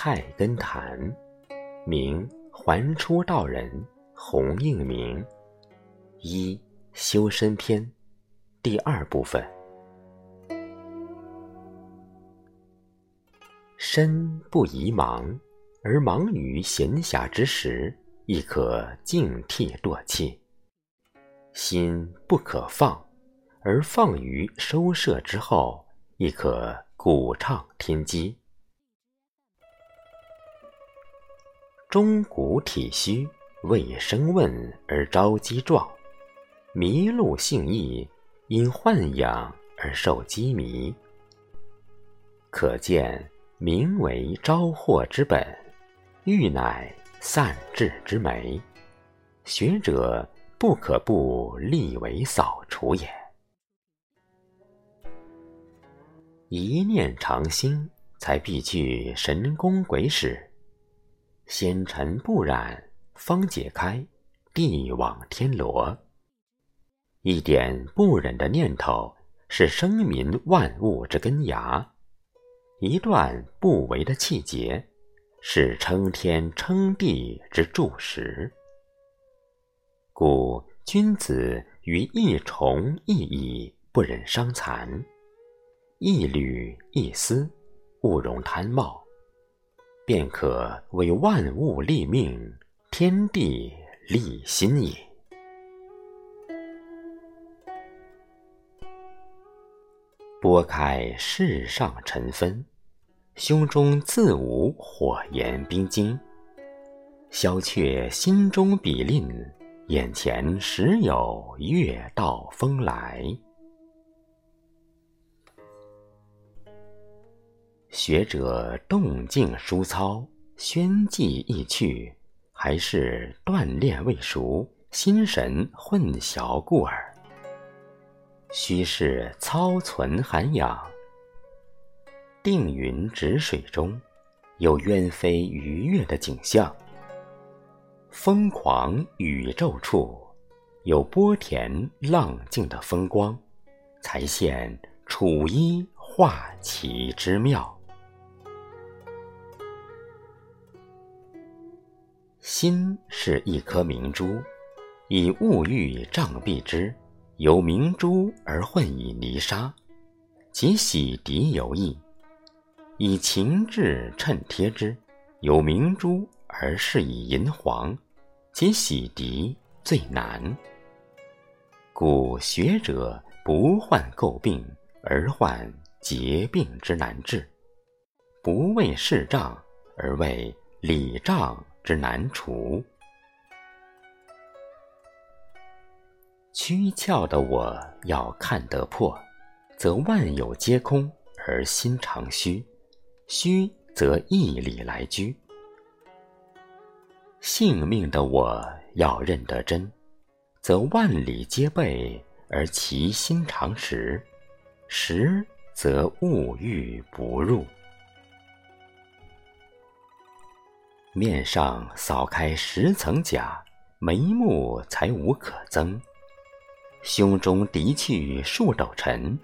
菜根谭，名还初道人洪应明。一修身篇，第二部分。身不宜忙，而忙于闲暇之时，亦可静惕惰气；心不可放，而放于收摄之后，亦可鼓畅天机。钟鼓体虚，未生问而招积状。麋鹿性逸，因豢养而受羁迷。可见名为招祸之本，欲乃散志之媒。学者不可不立为扫除也。一念常兴，才必具神功鬼使。纤尘不染，方解开地网天罗。一点不忍的念头，是生民万物之根芽；一段不为的气节，是撑天撑地之柱石。故君子于一虫一蚁不忍伤残，一缕一丝勿容贪冒，便可为万物立命，天地立心也。拨开世上尘纷，胸中自无火炎冰晶；消却心中比吝，眼前时有月道风来。学者动静疏操，宣记意趣，还是锻炼未熟，心神混淆故耳。须是操存涵养，定云止水中，有鸢飞鱼跃的景象；疯狂宇宙处，有波田浪静的风光，才现楚衣画旗之妙。心是一颗明珠，以物欲障蔽之。有明珠而混以泥沙，即洗涤有益；以情志衬贴之，有明珠而饰以银黄，即洗涤最难。故学者不患垢病，而患结病之难治；不为事障，而为理障之难除。躯壳的我要看得破，则万有皆空而心常虚；虚则义理来居。性命的我要认得真，则万里皆备而其心常实；实则物欲不入。面上扫开十层甲，眉目才无可增。胸中涤去数斗尘，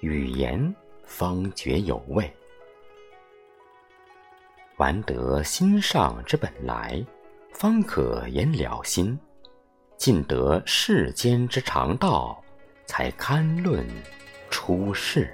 语言方觉有味。玩得心上之本来，方可言了心；尽得世间之常道，才堪论出世。